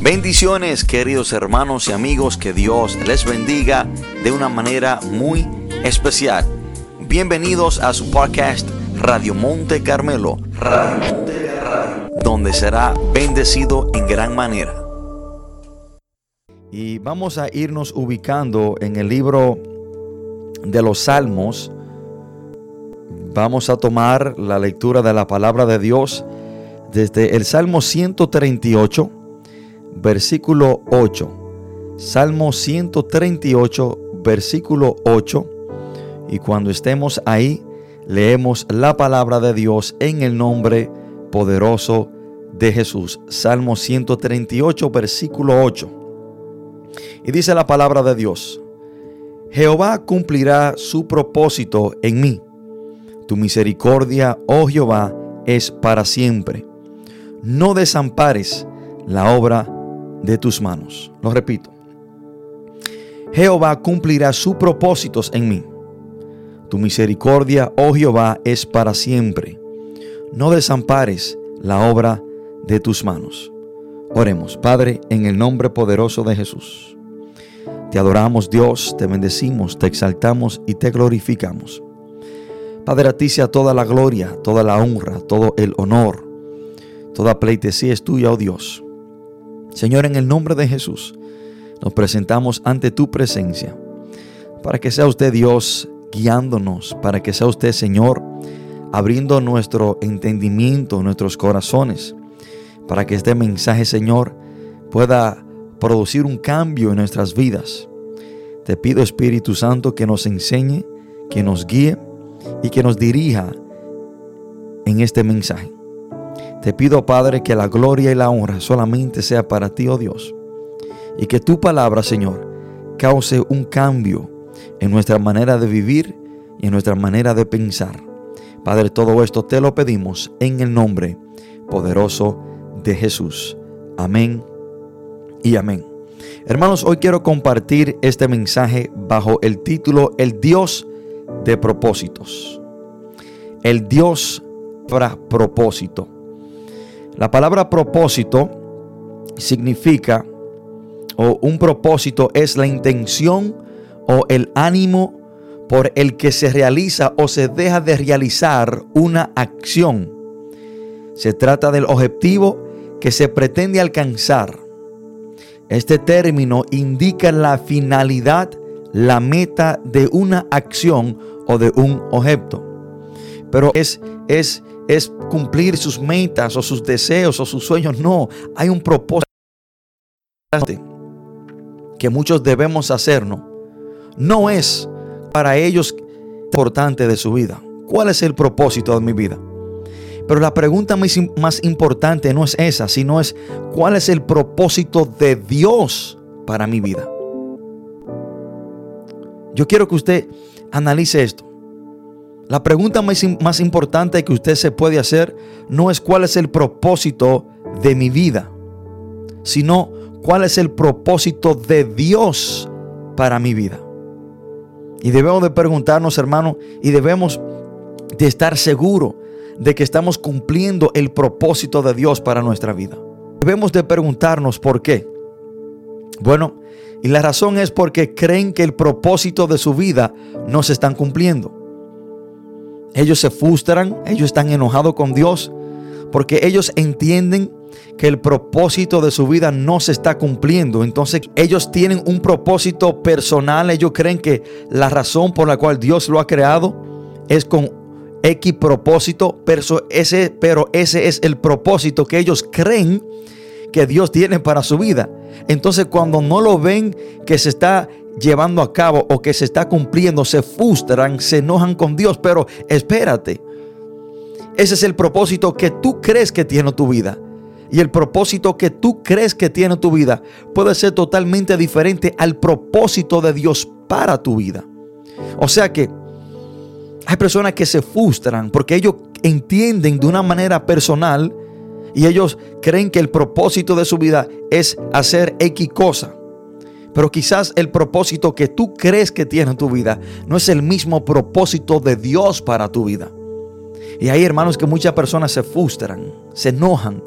Bendiciones queridos hermanos y amigos, que Dios les bendiga de una manera muy especial. Bienvenidos a su podcast Radio Monte Carmelo, donde será bendecido en gran manera. Y vamos a irnos ubicando en el libro de los Salmos. Vamos a tomar la lectura de la palabra de Dios desde el Salmo 138 versículo 8. Salmo 138, versículo 8. Y cuando estemos ahí, leemos la palabra de Dios en el nombre poderoso de Jesús. Salmo 138, versículo 8. Y dice la palabra de Dios, Jehová cumplirá su propósito en mí. Tu misericordia, oh Jehová, es para siempre. No desampares la obra de tus manos. Lo repito. Jehová cumplirá sus propósitos en mí. Tu misericordia, oh Jehová, es para siempre. No desampares la obra de tus manos. Oremos, Padre, en el nombre poderoso de Jesús. Te adoramos, Dios, te bendecimos, te exaltamos y te glorificamos. Padre, a ti sea toda la gloria, toda la honra, todo el honor, toda pleitesía es tuya, oh Dios. Señor, en el nombre de Jesús, nos presentamos ante tu presencia para que sea usted Dios guiándonos, para que sea usted Señor abriendo nuestro entendimiento, nuestros corazones, para que este mensaje, Señor, pueda producir un cambio en nuestras vidas. Te pido, Espíritu Santo, que nos enseñe, que nos guíe y que nos dirija en este mensaje. Te pido, Padre, que la gloria y la honra solamente sea para ti, oh Dios. Y que tu palabra, Señor, cause un cambio en nuestra manera de vivir y en nuestra manera de pensar. Padre, todo esto te lo pedimos en el nombre poderoso de Jesús. Amén y amén. Hermanos, hoy quiero compartir este mensaje bajo el título El Dios de propósitos. El Dios para propósito. La palabra propósito significa, o un propósito es la intención o el ánimo por el que se realiza o se deja de realizar una acción. Se trata del objetivo que se pretende alcanzar. Este término indica la finalidad, la meta de una acción o de un objeto. Pero es, es es cumplir sus metas o sus deseos o sus sueños. No, hay un propósito que muchos debemos hacernos. No es para ellos importante de su vida. ¿Cuál es el propósito de mi vida? Pero la pregunta más importante no es esa, sino es cuál es el propósito de Dios para mi vida. Yo quiero que usted analice esto. La pregunta más, importante que usted se puede hacer no es cuál es el propósito de mi vida, sino cuál es el propósito de Dios para mi vida. Y debemos de preguntarnos, hermano, y debemos de estar seguros de que estamos cumpliendo el propósito de Dios para nuestra vida. Debemos de preguntarnos por qué. Bueno, y la razón es porque creen que el propósito de su vida no se están cumpliendo. Ellos se frustran, ellos están enojados con Dios porque ellos entienden que el propósito de su vida no se está cumpliendo. Entonces ellos tienen un propósito personal, ellos creen que la razón por la cual Dios lo ha creado es con X propósito, pero ese, pero ese es el propósito que ellos creen que Dios tiene para su vida. Entonces cuando no lo ven que se está llevando a cabo o que se está cumpliendo, se frustran, se enojan con Dios, pero espérate. Ese es el propósito que tú crees que tiene tu vida. Y el propósito que tú crees que tiene tu vida puede ser totalmente diferente al propósito de Dios para tu vida. O sea que hay personas que se frustran porque ellos entienden de una manera personal y ellos creen que el propósito de su vida es hacer X cosa. Pero quizás el propósito que tú crees que tiene tu vida no es el mismo propósito de Dios para tu vida. Y hay hermanos que muchas personas se frustran, se enojan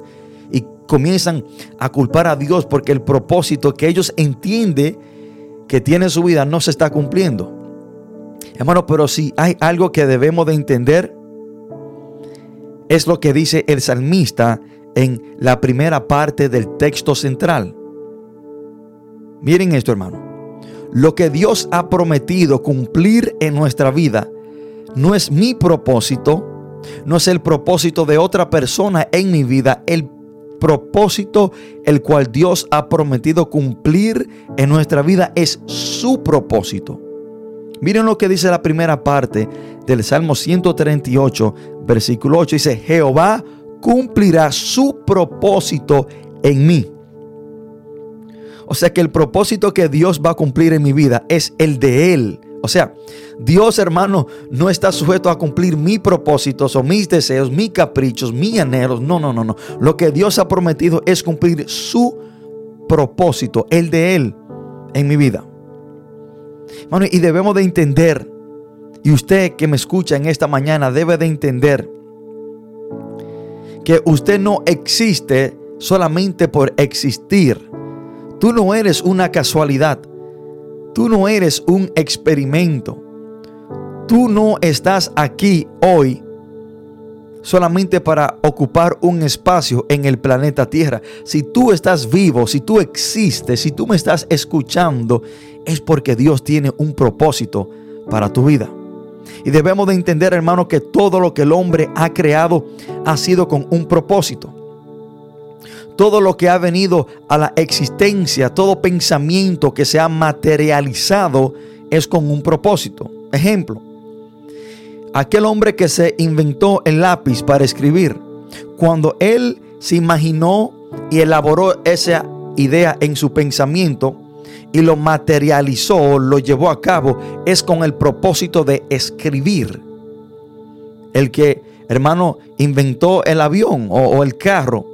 y comienzan a culpar a Dios porque el propósito que ellos entienden que tiene su vida no se está cumpliendo. Hermano, pero si hay algo que debemos de entender, es lo que dice el salmista en la primera parte del texto central. Miren esto, hermano. Lo que Dios ha prometido cumplir en nuestra vida no es mi propósito, no es el propósito de otra persona en mi vida, el propósito el cual Dios ha prometido cumplir en nuestra vida es su propósito. Miren lo que dice la primera parte del Salmo 138, versículo 8. Dice, Jehová cumplirá su propósito en mí. O sea que el propósito que Dios va a cumplir en mi vida es el de Él. O sea, Dios hermano no está sujeto a cumplir mis propósitos o mis deseos, mis caprichos, mis anhelos. No, no, no, no. Lo que Dios ha prometido es cumplir su propósito, el de Él en mi vida. Bueno, y debemos de entender, y usted que me escucha en esta mañana debe de entender que usted no existe solamente por existir. Tú no eres una casualidad. Tú no eres un experimento. Tú no estás aquí hoy solamente para ocupar un espacio en el planeta Tierra. Si tú estás vivo, si tú existes, si tú me estás escuchando, es porque Dios tiene un propósito para tu vida. Y debemos de entender, hermano, que todo lo que el hombre ha creado ha sido con un propósito. Todo lo que ha venido a la existencia, todo pensamiento que se ha materializado es con un propósito. Ejemplo, aquel hombre que se inventó el lápiz para escribir, cuando él se imaginó y elaboró esa idea en su pensamiento y lo materializó, lo llevó a cabo, es con el propósito de escribir. El que, hermano, inventó el avión o, el carro,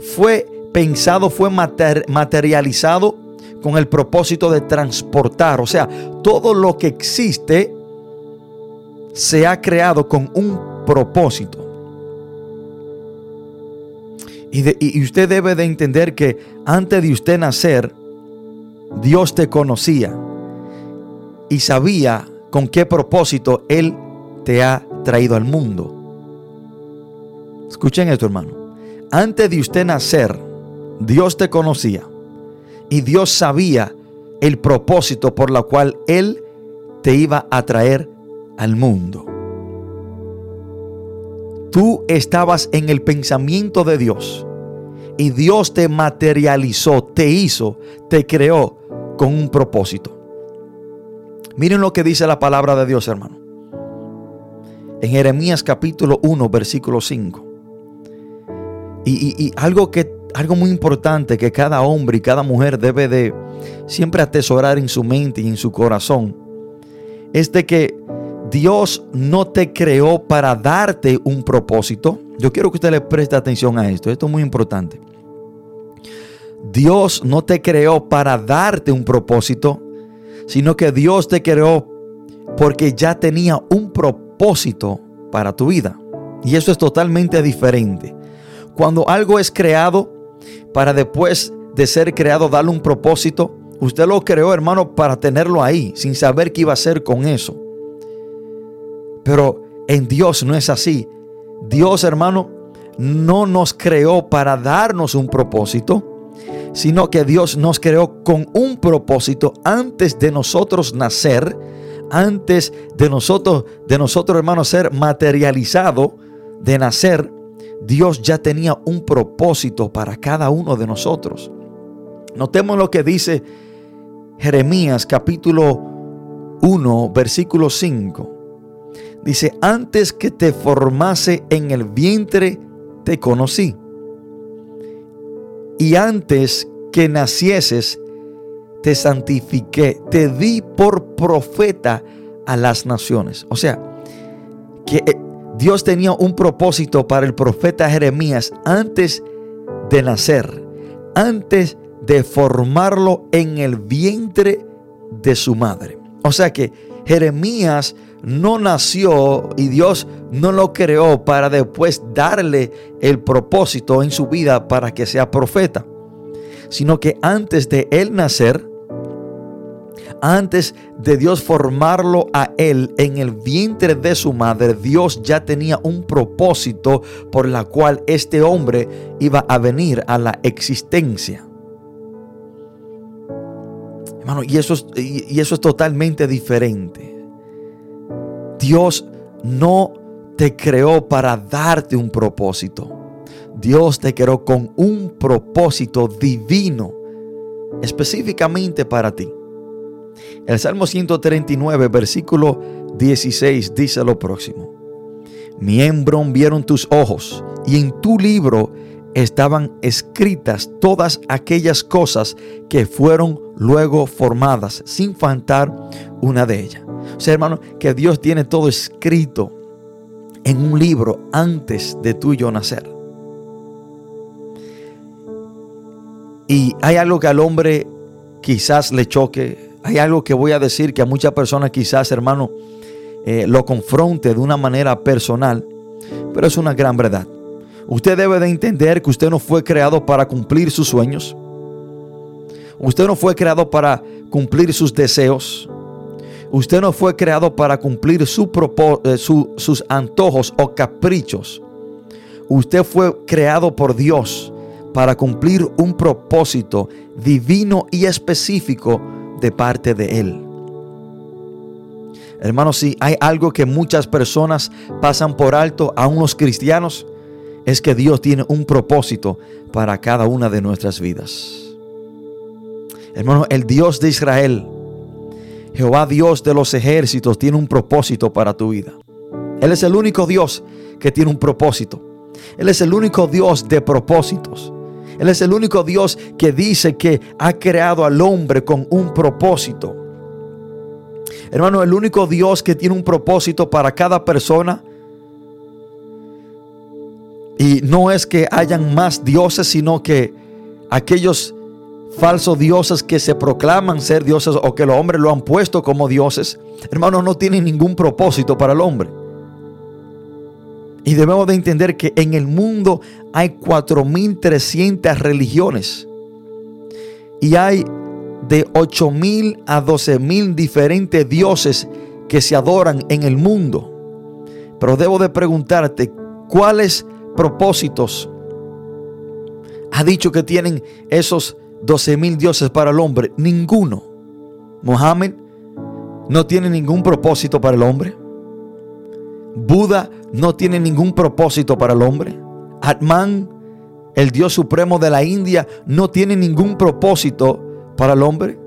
fue pensado, fue materializado con el propósito de transportar. O sea, todo lo que existe se ha creado con un propósito. Y, y, usted debe de entender que antes de usted nacer, Dios te conocía y sabía con qué propósito Él te ha traído al mundo. Escuchen esto, hermano. Antes de usted nacer, Dios te conocía y Dios sabía el propósito por la cual Él te iba a traer al mundo. Tú estabas en el pensamiento de Dios y Dios te materializó, te hizo, te creó con un propósito. Miren lo que dice la palabra de Dios, hermano. En Jeremías capítulo 1, versículo 5. Y, algo que algo muy importante que cada hombre y cada mujer debe de siempre atesorar en su mente y en su corazón es de que Dios no te creó para darte un propósito. Yo quiero que usted le preste atención a esto. Esto es muy importante. Dios no te creó para darte un propósito, sino que Dios te creó porque ya tenía un propósito para tu vida. Y eso es totalmente diferente. Cuando algo es creado para después de ser creado darle un propósito, usted lo creó, hermano, para tenerlo ahí, sin saber qué iba a hacer con eso. Pero en Dios no es así. Dios, hermano, no nos creó para darnos un propósito, sino que Dios nos creó con un propósito antes de nosotros nacer, antes de nosotros, de nosotros, hermano, ser materializado, de nacer. Dios ya tenía un propósito para cada uno de nosotros. Notemos lo que dice Jeremías capítulo 1, versículo 5. Dice, antes que te formase en el vientre, te conocí. Y antes que nacieses, te santifiqué, te di por profeta a las naciones. O sea, que eh, Dios tenía un propósito para el profeta Jeremías antes de nacer, antes de formarlo en el vientre de su madre. O sea que Jeremías no nació y Dios no lo creó para después darle el propósito en su vida para que sea profeta, sino que antes de él nacer, antes de Dios formarlo a él en el vientre de su madre, Dios ya tenía un propósito por la cual este hombre iba a venir a la existencia. Hermano, y eso es, y eso es totalmente diferente. Dios no te creó para darte un propósito. Dios te creó con un propósito divino, específicamente para ti. El Salmo 139, versículo 16 dice lo próximo. Miembro vieron tus ojos y en tu libro estaban escritas todas aquellas cosas que fueron luego formadas, sin faltar una de ellas. O sea, hermano, que Dios tiene todo escrito en un libro antes de tú y yo nacer. Y hay algo que al hombre quizás le choque, hay algo que voy a decir que a muchas personas quizás, hermano, eh, lo confronte de una manera personal, pero es una gran verdad. Usted debe de entender que usted no fue creado para cumplir sus sueños. Usted no fue creado para cumplir sus deseos. Usted no fue creado para cumplir eh, sus antojos o caprichos. Usted fue creado por Dios para cumplir un propósito divino y específico de parte de Él. Hermanos, si hay algo que muchas personas pasan por alto, a unos cristianos, es que Dios tiene un propósito para cada una de nuestras vidas. Hermano, el Dios de Israel Jehová Dios de los ejércitos tiene un propósito para tu vida. Él es el único Dios que tiene un propósito. Él es el único Dios de propósitos. Él es el único Dios que dice que ha creado al hombre con un propósito. Hermano, el único Dios que tiene un propósito para cada persona. Y no es que hayan más dioses, sino que aquellos falsos dioses que se proclaman ser dioses o que los hombres lo han puesto como dioses, hermanos, no tienen ningún propósito para el hombre. Y debemos de entender que en el mundo hay 4.300 religiones. Y hay de 8.000 a 12.000 diferentes dioses que se adoran en el mundo. Pero debo de preguntarte, ¿cuáles propósitos ha dicho que tienen esos 12 mil dioses para el hombre, ninguno. Mohammed no tiene ningún propósito para el hombre. Buda no tiene ningún propósito para el hombre. Atman, el Dios supremo de la India, no tiene ningún propósito para el hombre.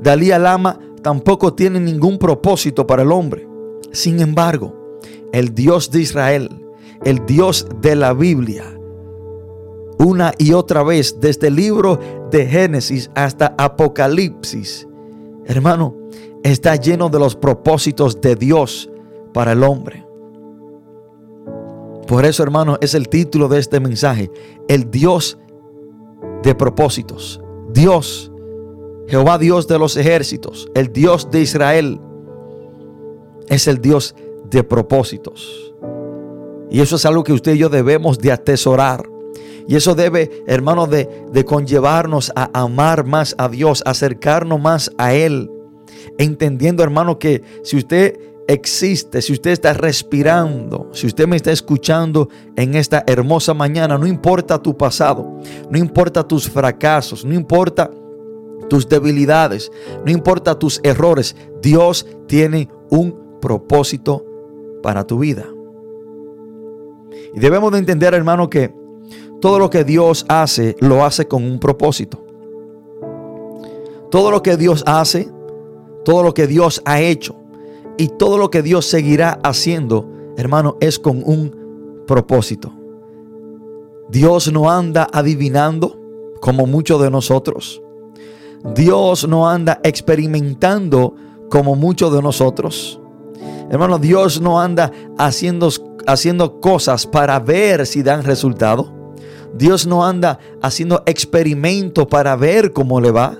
Dalí Lama tampoco tiene ningún propósito para el hombre. Sin embargo, el Dios de Israel, el Dios de la Biblia, una y otra vez, desde el libro de Génesis hasta Apocalipsis, hermano, está lleno de los propósitos de Dios para el hombre. Por eso, hermano, es el título de este mensaje, el Dios de propósitos. Dios, Jehová Dios de los ejércitos, el Dios de Israel, es el Dios de propósitos. Y eso es algo que usted y yo debemos de atesorar. Y eso debe, hermano, de, conllevarnos a amar más a Dios, acercarnos más a Él. Entendiendo, hermano, que si usted existe, si usted está respirando, si usted me está escuchando en esta hermosa mañana, no importa tu pasado, no importa tus fracasos, no importa tus debilidades, no importa tus errores, Dios tiene un propósito para tu vida. Y debemos de entender, hermano, que todo lo que Dios hace, lo hace con un propósito. Todo lo que Dios hace, todo lo que Dios ha hecho y todo lo que Dios seguirá haciendo, hermano, es con un propósito. Dios no anda adivinando como muchos de nosotros. Dios no anda experimentando como muchos de nosotros. Hermano, Dios no anda haciendo, haciendo cosas para ver si dan resultado. Dios no anda haciendo experimentos para ver cómo le va.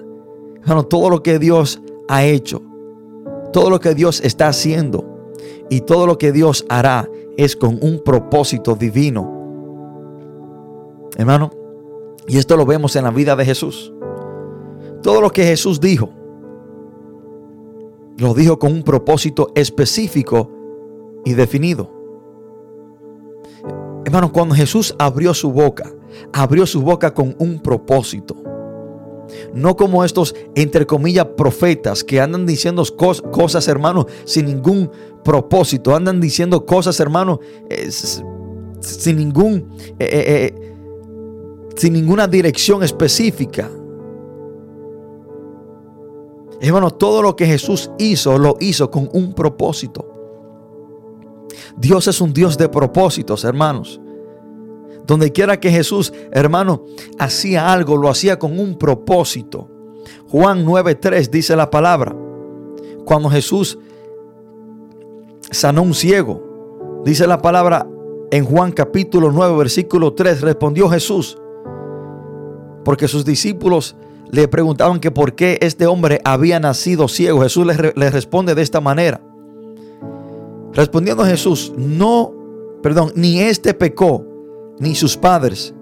todo lo que Dios ha hecho, todo lo que Dios está haciendo Y todo lo que Dios hará es con un propósito divino. Hermano, y esto lo vemos en la vida de Jesús. Todo lo que Jesús dijo, lo dijo con un propósito específico y definido. Hermano, cuando Jesús abrió su boca, abrió su boca con un propósito. No como estos, entre comillas, profetas que andan diciendo cosas, hermano, sin ningún propósito. Andan diciendo cosas, hermano, sin ningún, eh, eh, eh, sin ninguna dirección específica. Hermano, todo lo que Jesús hizo, lo hizo con un propósito. Dios es un Dios de propósitos, hermanos. Donde quiera que Jesús, hermano, hacía algo, lo hacía con un propósito. Juan 9:3 dice la palabra. Cuando Jesús sanó un ciego, dice la palabra en Juan capítulo 9, versículo 3, respondió Jesús, porque sus discípulos le preguntaban que por qué este hombre había nacido ciego. Jesús les, responde de esta manera. Respondiendo Jesús, no, perdón, ni este pecó, ni sus padres,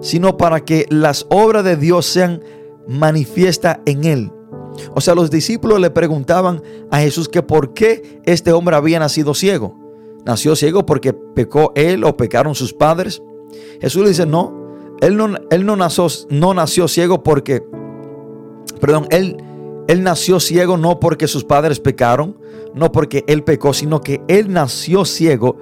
sino para que las obras de Dios sean manifiestas en él. O sea, los discípulos le preguntaban a Jesús que por qué este hombre había nacido ciego. ¿Nació ciego porque pecó él o pecaron sus padres? Jesús le dice, no, él no, él no, nació, no nació ciego porque, perdón, él, él nació ciego no porque sus padres pecaron, no porque él pecó, sino que él nació ciego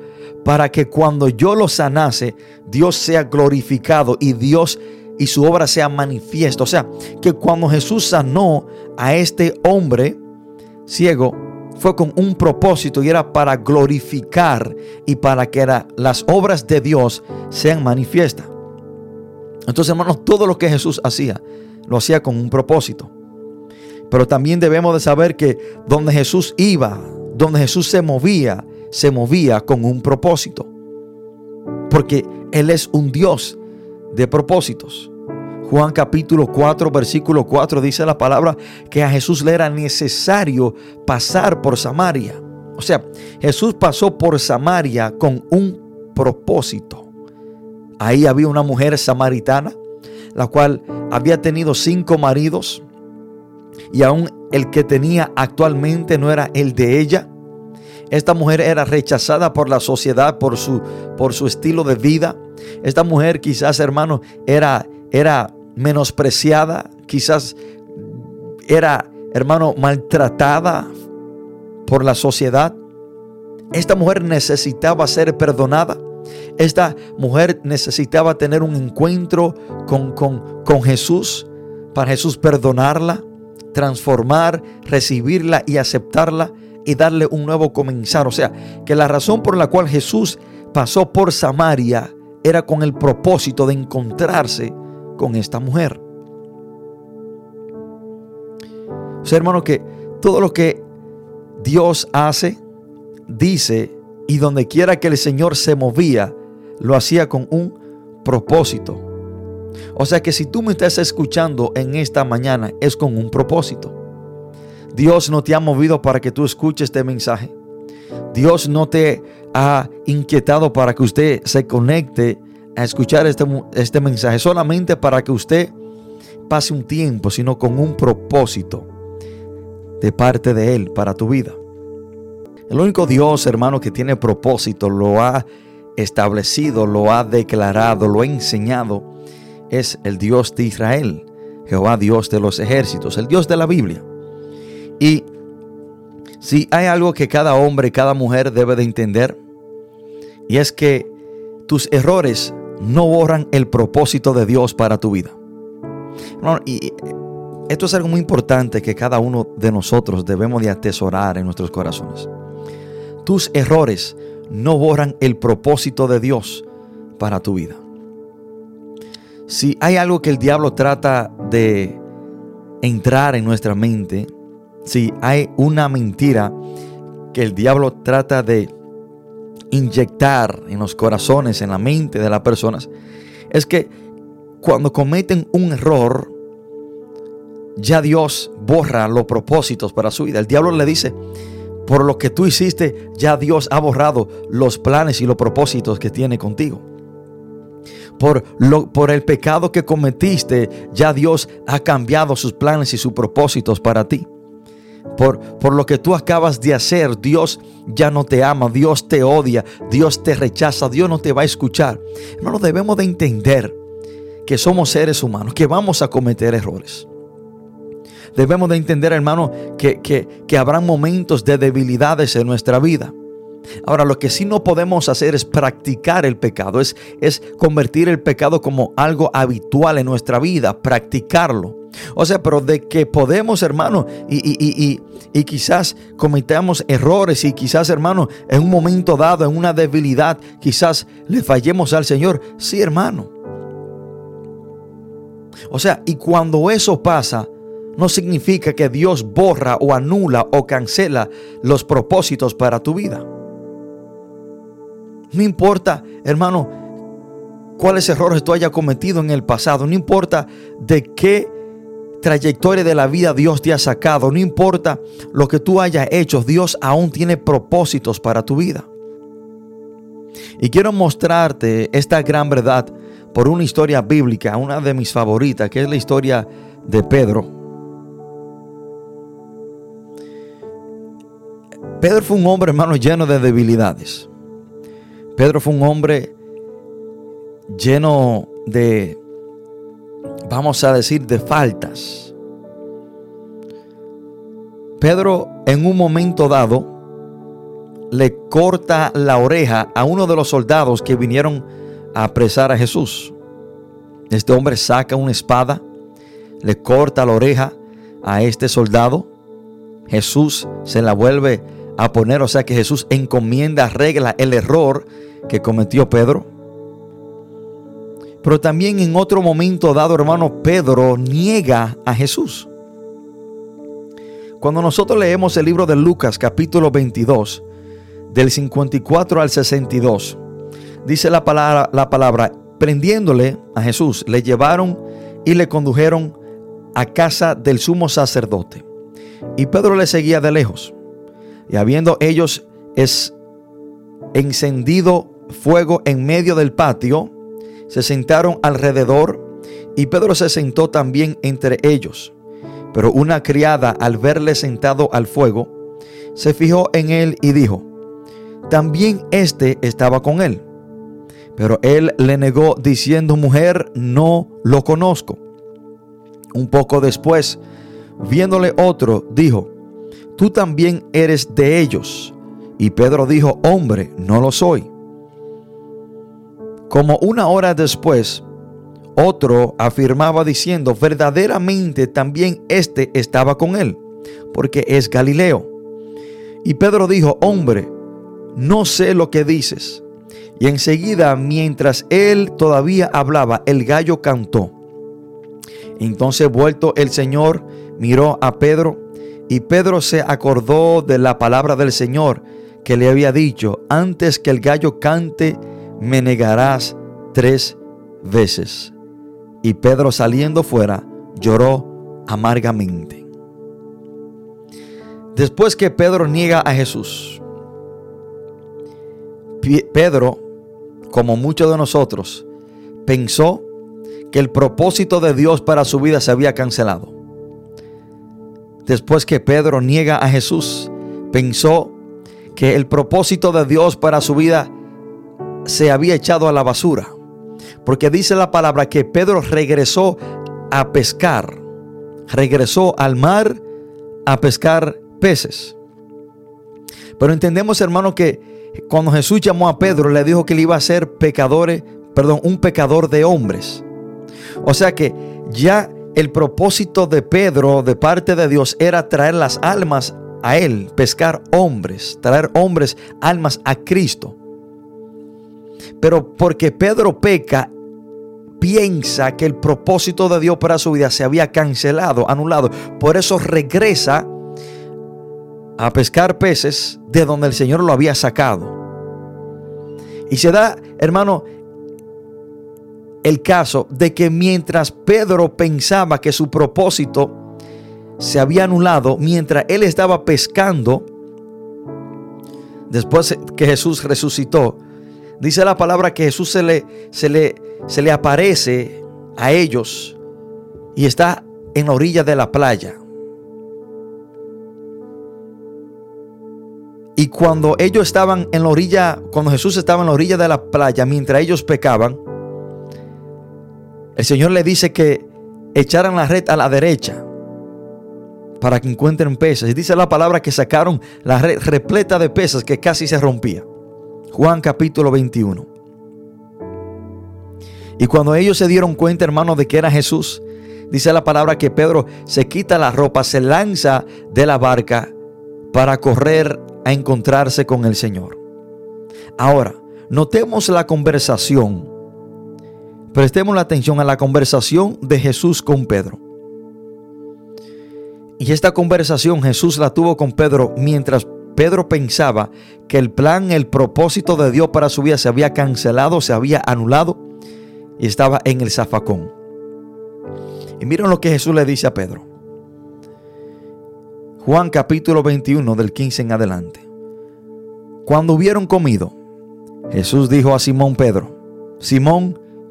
para que cuando yo lo sanase, Dios sea glorificado y Dios y su obra sea manifiesta. O sea, que cuando Jesús sanó a este hombre ciego, fue con un propósito y era para glorificar y para que las obras de Dios sean manifiestas. Entonces, hermanos, todo lo que Jesús hacía, lo hacía con un propósito. Pero también debemos de saber que donde Jesús iba, donde Jesús se movía, se movía con un propósito. Porque Él es un Dios de propósitos. Juan capítulo 4, versículo 4 dice la palabra que a Jesús le era necesario pasar por Samaria. O sea, Jesús pasó por Samaria con un propósito. Ahí había una mujer samaritana, la cual había tenido cinco maridos y aún el que tenía actualmente no era el de ella. Esta mujer era rechazada por la sociedad por su, por su estilo de vida. Esta mujer quizás, hermano, era, era menospreciada, quizás era, hermano, maltratada por la sociedad. Esta mujer necesitaba ser perdonada. Esta mujer necesitaba tener un encuentro con, con, con Jesús para Jesús perdonarla, transformar, recibirla y aceptarla y darle un nuevo comenzar. O sea, que la razón por la cual Jesús pasó por Samaria era con el propósito de encontrarse con esta mujer. O sea, hermano, que todo lo que Dios hace, dice, y donde quiera que el Señor se movía, lo hacía con un propósito. O sea que si tú me estás escuchando en esta mañana, es con un propósito. Dios no te ha movido para que tú escuches este mensaje. Dios no te ha inquietado para que usted se conecte a escuchar este, este mensaje solamente para que usted pase un tiempo, sino con un propósito de parte de Él para tu vida. El único Dios, hermano, que tiene propósito, lo ha establecido, lo ha declarado, lo ha enseñado, es el Dios de Israel, Jehová Dios de los ejércitos, el Dios de la Biblia. Y si hay algo que cada hombre, cada mujer debe de entender, y es que tus errores no borran el propósito de Dios para tu vida. y esto es algo muy importante que cada uno de nosotros debemos de atesorar en nuestros corazones. Tus errores no borran el propósito de Dios para tu vida. Si hay algo que el diablo trata de entrar en nuestra mente, si hay una mentira que el diablo trata de inyectar en los corazones, en la mente de las personas, es que cuando cometen un error, ya Dios borra los propósitos para su vida. El diablo le dice, por lo que tú hiciste, ya Dios ha borrado los planes y los propósitos que tiene contigo. Por, lo, por el pecado que cometiste, ya Dios ha cambiado sus planes y sus propósitos para ti. Por, por, lo que tú acabas de hacer, Dios ya no te ama, Dios te odia, Dios te rechaza, Dios no te va a escuchar. Hermano, debemos de entender que somos seres humanos, que vamos a cometer errores. Debemos de entender, hermano, que, que, habrá momentos de debilidades en nuestra vida. Ahora, lo que sí no podemos hacer es practicar el pecado, es, es convertir el pecado como algo habitual en nuestra vida, practicarlo. O sea, pero de que podemos, hermano, y, y, y, quizás cometamos errores y quizás, hermano, en un momento dado, en una debilidad, quizás le fallemos al Señor. Sí, hermano. O sea, y cuando eso pasa, no significa que Dios borra o anula o cancela los propósitos para tu vida. No importa, hermano, cuáles errores tú hayas cometido en el pasado. No importa de qué trayectoria de la vida Dios te ha sacado. No importa lo que tú hayas hecho. Dios aún tiene propósitos para tu vida. Y quiero mostrarte esta gran verdad por una historia bíblica, una de mis favoritas, que es la historia de Pedro. Pedro fue un hombre, hermano, lleno de debilidades. Pedro fue un hombre lleno de, vamos a decir, de faltas. Pedro en un momento dado le corta la oreja a uno de los soldados que vinieron a apresar a Jesús. Este hombre saca una espada, le corta la oreja a este soldado. Jesús se la vuelve a poner, o sea que Jesús encomienda, arregla el error que cometió Pedro. Pero también en otro momento dado, hermano, Pedro niega a Jesús. Cuando nosotros leemos el libro de Lucas capítulo 22, del 54 al 62, dice la palabra, la palabra, prendiéndole a Jesús, le llevaron y le condujeron a casa del sumo sacerdote. Y Pedro le seguía de lejos. Y habiendo ellos es encendido fuego en medio del patio, se sentaron alrededor y Pedro se sentó también entre ellos. Pero una criada al verle sentado al fuego, se fijó en él y dijo, también éste estaba con él. Pero él le negó diciendo, mujer, no lo conozco. Un poco después, viéndole otro, dijo, tú también eres de ellos. Y Pedro dijo, hombre, no lo soy. Como una hora después, otro afirmaba diciendo, verdaderamente también éste estaba con él, porque es Galileo. Y Pedro dijo, hombre, no sé lo que dices. Y enseguida, mientras él todavía hablaba, el gallo cantó. Entonces vuelto el Señor miró a Pedro y Pedro se acordó de la palabra del Señor que le había dicho, antes que el gallo cante, me negarás tres veces. Y Pedro saliendo fuera, lloró amargamente. Después que Pedro niega a Jesús, Pedro, como muchos de nosotros, pensó que el propósito de Dios para su vida se había cancelado después que Pedro niega a Jesús, pensó que el propósito de Dios para su vida se había echado a la basura. Porque dice la palabra que Pedro regresó a pescar, regresó al mar a pescar peces. Pero entendemos, hermano, que cuando Jesús llamó a Pedro, le dijo que le iba a ser pecadores, perdón, un pecador de hombres. O sea que ya el propósito de Pedro de parte de Dios era traer las almas a él, pescar hombres, traer hombres, almas a Cristo. Pero porque Pedro peca, piensa que el propósito de Dios para su vida se había cancelado, anulado. Por eso regresa a pescar peces de donde el Señor lo había sacado. Y se da, hermano, el caso de que mientras Pedro pensaba que su propósito se había anulado, mientras él estaba pescando, después que Jesús resucitó, dice la palabra que Jesús se le, se le, se le aparece a ellos y está en la orilla de la playa. Y cuando ellos estaban en la orilla, cuando Jesús estaba en la orilla de la playa, mientras ellos pecaban, el Señor le dice que echaran la red a la derecha para que encuentren peces. Y dice la palabra que sacaron la red repleta de peces que casi se rompía. Juan capítulo 21. Y cuando ellos se dieron cuenta, hermanos, de que era Jesús, dice la palabra que Pedro se quita la ropa, se lanza de la barca para correr a encontrarse con el Señor. Ahora, notemos la conversación. Prestemos la atención a la conversación de Jesús con Pedro. Y esta conversación Jesús la tuvo con Pedro mientras Pedro pensaba que el plan, el propósito de Dios para su vida se había cancelado, se había anulado y estaba en el zafacón. Y miren lo que Jesús le dice a Pedro. Juan capítulo 21 del 15 en adelante. Cuando hubieron comido, Jesús dijo a Simón Pedro, Simón,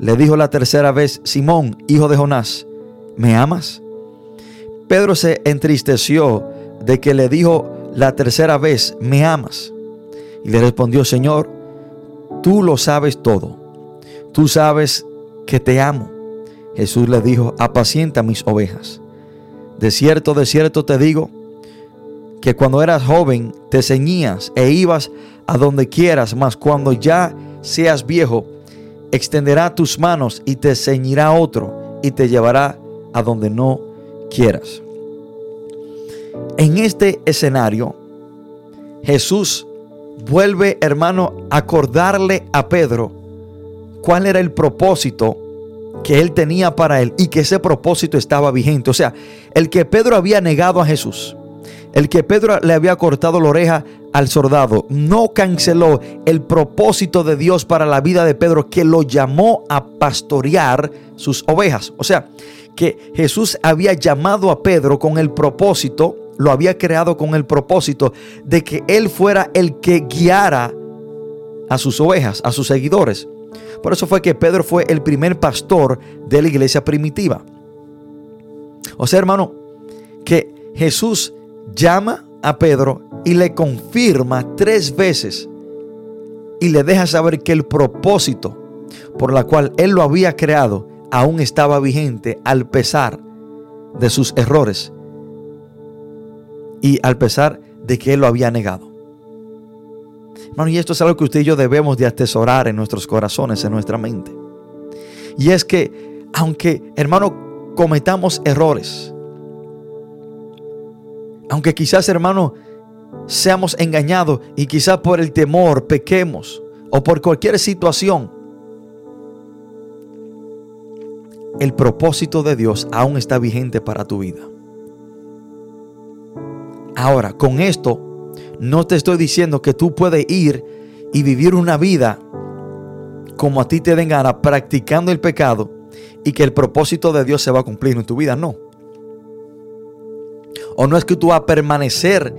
Le dijo la tercera vez, Simón, hijo de Jonás, ¿me amas? Pedro se entristeció de que le dijo la tercera vez, ¿me amas? Y le respondió, Señor, tú lo sabes todo. Tú sabes que te amo. Jesús le dijo, apacienta mis ovejas. De cierto, de cierto te digo, que cuando eras joven te ceñías e ibas a donde quieras, mas cuando ya seas viejo, extenderá tus manos y te ceñirá otro y te llevará a donde no quieras. En este escenario, Jesús vuelve, hermano, a acordarle a Pedro cuál era el propósito que él tenía para él y que ese propósito estaba vigente. O sea, el que Pedro había negado a Jesús, el que Pedro le había cortado la oreja al soldado, no canceló el propósito de Dios para la vida de Pedro que lo llamó a pastorear sus ovejas. O sea, que Jesús había llamado a Pedro con el propósito, lo había creado con el propósito de que él fuera el que guiara a sus ovejas, a sus seguidores. Por eso fue que Pedro fue el primer pastor de la iglesia primitiva. O sea, hermano, que Jesús llama a Pedro y le confirma tres veces y le deja saber que el propósito por la cual él lo había creado aún estaba vigente al pesar de sus errores y al pesar de que él lo había negado. Hermano, y esto es algo que usted y yo debemos de atesorar en nuestros corazones, en nuestra mente. Y es que, aunque, hermano, cometamos errores, aunque quizás, hermano, seamos engañados y quizás por el temor pequemos o por cualquier situación, el propósito de Dios aún está vigente para tu vida. Ahora, con esto, no te estoy diciendo que tú puedes ir y vivir una vida como a ti te den gana, practicando el pecado y que el propósito de Dios se va a cumplir en tu vida. No. O no es que tú vas a permanecer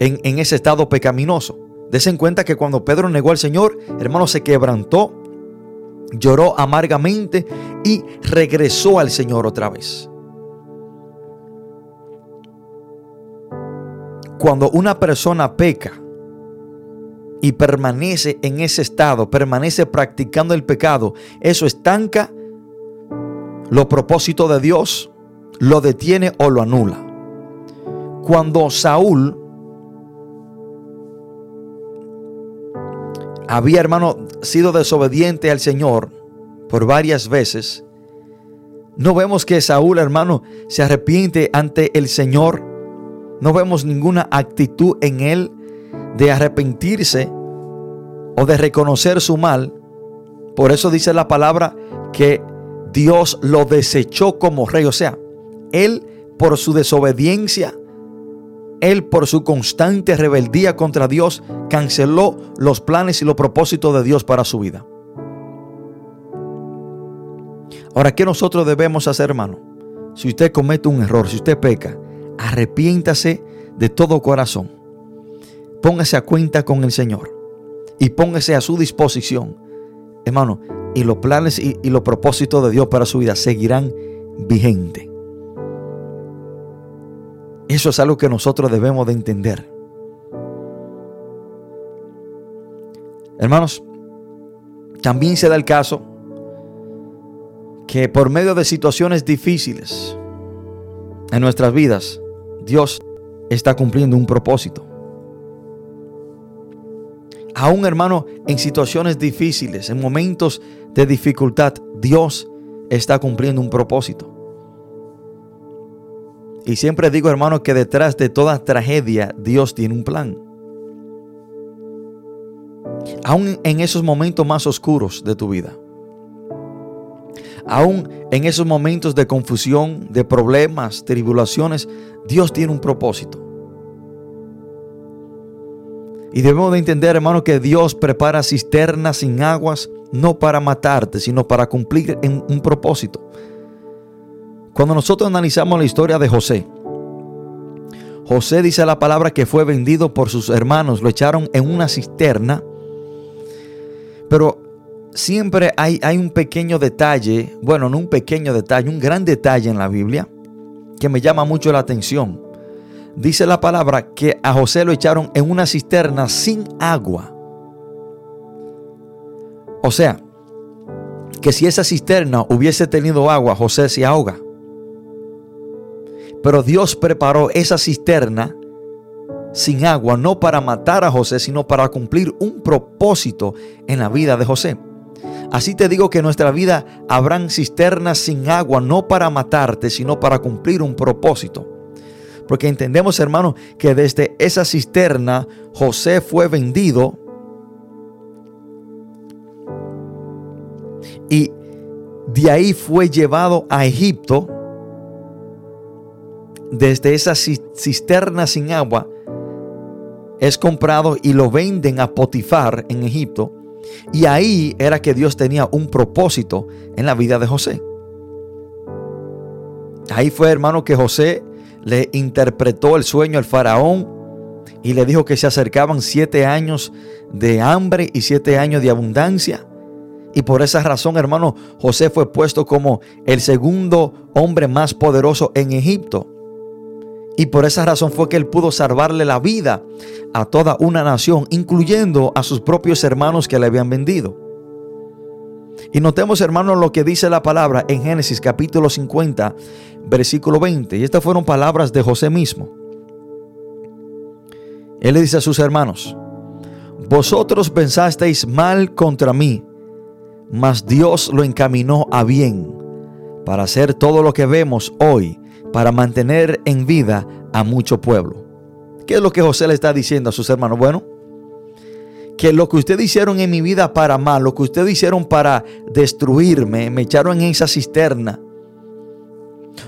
en, ese estado pecaminoso. Des en cuenta que cuando Pedro negó al Señor, hermano, se quebrantó, lloró amargamente y regresó al Señor otra vez. Cuando una persona peca y permanece en ese estado, permanece practicando el pecado, eso estanca los propósitos de Dios, lo detiene o lo anula cuando Saúl había, hermano, sido desobediente al Señor por varias veces, no vemos que Saúl, hermano, se arrepiente ante el Señor. No vemos ninguna actitud en él de arrepentirse o de reconocer su mal. Por eso dice la palabra que Dios lo desechó como rey. O sea, él por su desobediencia, él por su constante rebeldía contra Dios, canceló los planes y los propósitos de Dios para su vida. Ahora, ¿qué nosotros debemos hacer, hermano? Si usted comete un error, si usted peca, arrepiéntase de todo corazón. Póngase a cuenta con el Señor y póngase a su disposición, hermano, y los planes y, los propósitos de Dios para su vida seguirán vigentes. Eso es algo que nosotros debemos de entender. Hermanos, también se da el caso que por medio de situaciones difíciles en nuestras vidas, Dios está cumpliendo un propósito. Aún hermano, en situaciones difíciles, en momentos de dificultad, Dios está cumpliendo un propósito. Y siempre digo hermano que detrás de toda tragedia Dios tiene un plan. Aún en esos momentos más oscuros de tu vida. Aún en esos momentos de confusión, de problemas, tribulaciones, Dios tiene un propósito. Y debemos de entender, hermano, que Dios prepara cisternas sin aguas, no para matarte, sino para cumplir un propósito. Cuando nosotros analizamos la historia de José, José dice la palabra que fue vendido por sus hermanos, lo echaron en una cisterna, pero siempre hay, un pequeño detalle, bueno, no un pequeño detalle, un gran detalle en la Biblia que me llama mucho la atención. Dice la palabra que a José lo echaron en una cisterna sin agua. O sea, que si esa cisterna hubiese tenido agua, José se ahoga. Pero Dios preparó esa cisterna sin agua, no para matar a José, sino para cumplir un propósito en la vida de José. Así te digo que en nuestra vida habrán cisternas sin agua, no para matarte, sino para cumplir un propósito. Porque entendemos, hermano, que desde esa cisterna José fue vendido y de ahí fue llevado a Egipto. Desde esa cisterna sin agua es comprado y lo venden a Potifar en Egipto. Y ahí era que Dios tenía un propósito en la vida de José. Ahí fue, hermano, que José le interpretó el sueño al faraón y le dijo que se acercaban siete años de hambre y siete años de abundancia. Y por esa razón, hermano, José fue puesto como el segundo hombre más poderoso en Egipto. Y por esa razón fue que él pudo salvarle la vida a toda una nación, incluyendo a sus propios hermanos que le habían vendido. Y notemos, hermanos, lo que dice la palabra en Génesis capítulo 50, versículo 20. Y estas fueron palabras de José mismo. Él le dice a sus hermanos, vosotros pensasteis mal contra mí, mas Dios lo encaminó a bien para hacer todo lo que vemos hoy para mantener en vida a mucho pueblo. ¿Qué es lo que José le está diciendo a sus hermanos? Bueno, que lo que ustedes hicieron en mi vida para mal, lo que ustedes hicieron para destruirme, me echaron en esa cisterna.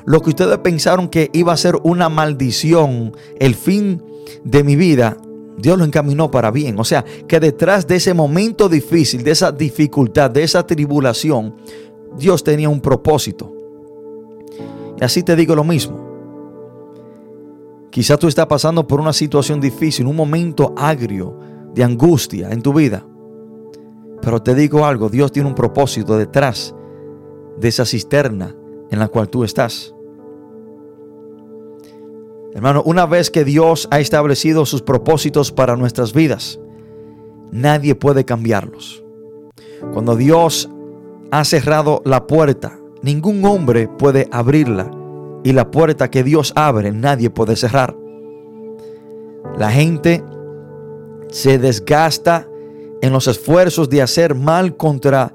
Lo que ustedes pensaron que iba a ser una maldición, el fin de mi vida, Dios lo encaminó para bien. O sea, que detrás de ese momento difícil, de esa dificultad, de esa tribulación, Dios tenía un propósito. Y así te digo lo mismo. Quizás tú estás pasando por una situación difícil, un momento agrio de angustia en tu vida. Pero te digo algo, Dios tiene un propósito detrás de esa cisterna en la cual tú estás. Hermano, una vez que Dios ha establecido sus propósitos para nuestras vidas, nadie puede cambiarlos. Cuando Dios ha cerrado la puerta Ningún hombre puede abrirla y la puerta que Dios abre nadie puede cerrar. La gente se desgasta en los esfuerzos de hacer mal contra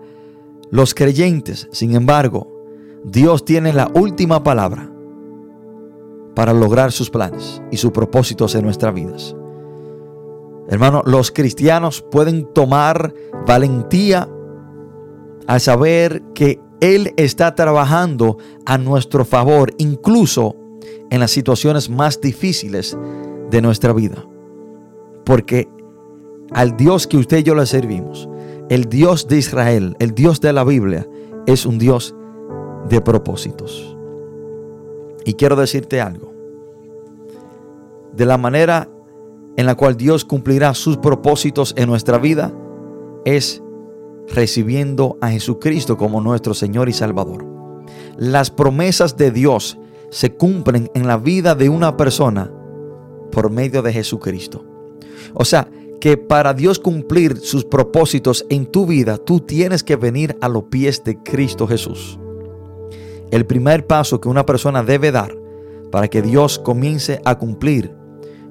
los creyentes. Sin embargo, Dios tiene la última palabra para lograr sus planes y sus propósitos en nuestras vidas. Hermano, los cristianos pueden tomar valentía al saber que Él está trabajando a nuestro favor, incluso en las situaciones más difíciles de nuestra vida. Porque al Dios que usted y yo le servimos, el Dios de Israel, el Dios de la Biblia, es un Dios de propósitos. Y quiero decirte algo. De la manera en la cual Dios cumplirá sus propósitos en nuestra vida es recibiendo a Jesucristo como nuestro Señor y Salvador. Las promesas de Dios se cumplen en la vida de una persona por medio de Jesucristo. O sea, que para Dios cumplir sus propósitos en tu vida, tú tienes que venir a los pies de Cristo Jesús. El primer paso que una persona debe dar para que Dios comience a cumplir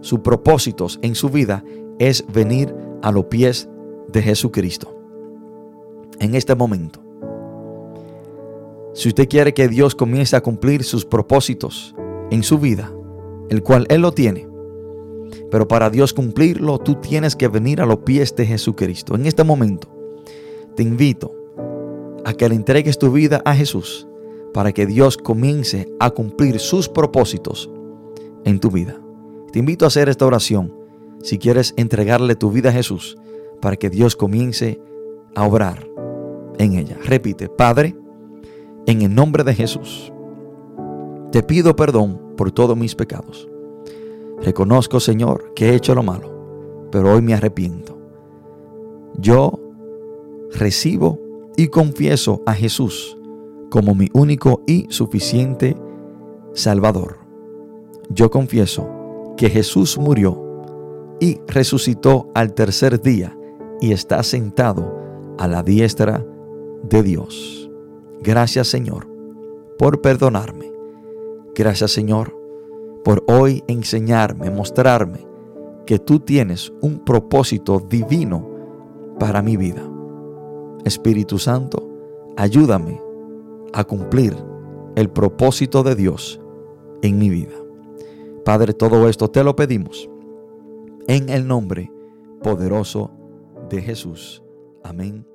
sus propósitos en su vida es venir a los pies de Jesucristo. En este momento, si usted quiere que Dios comience a cumplir sus propósitos en su vida, el cual Él lo tiene, pero para Dios cumplirlo, tú tienes que venir a los pies de Jesucristo. En este momento, te invito a que le entregues tu vida a Jesús para que Dios comience a cumplir sus propósitos en tu vida. Te invito a hacer esta oración si quieres entregarle tu vida a Jesús para que Dios comience a obrar en ella. Repite, Padre, en el nombre de Jesús, te pido perdón por todos mis pecados. Reconozco, Señor, que he hecho lo malo, pero hoy me arrepiento. Yo recibo y confieso a Jesús como mi único y suficiente Salvador. Yo confieso que Jesús murió y resucitó al tercer día y está sentado a la diestra de Dios. Gracias Señor por perdonarme. Gracias Señor por hoy enseñarme, mostrarme que tú tienes un propósito divino para mi vida. Espíritu Santo, ayúdame a cumplir el propósito de Dios en mi vida. Padre, todo esto te lo pedimos en el nombre poderoso de Jesús. Amén.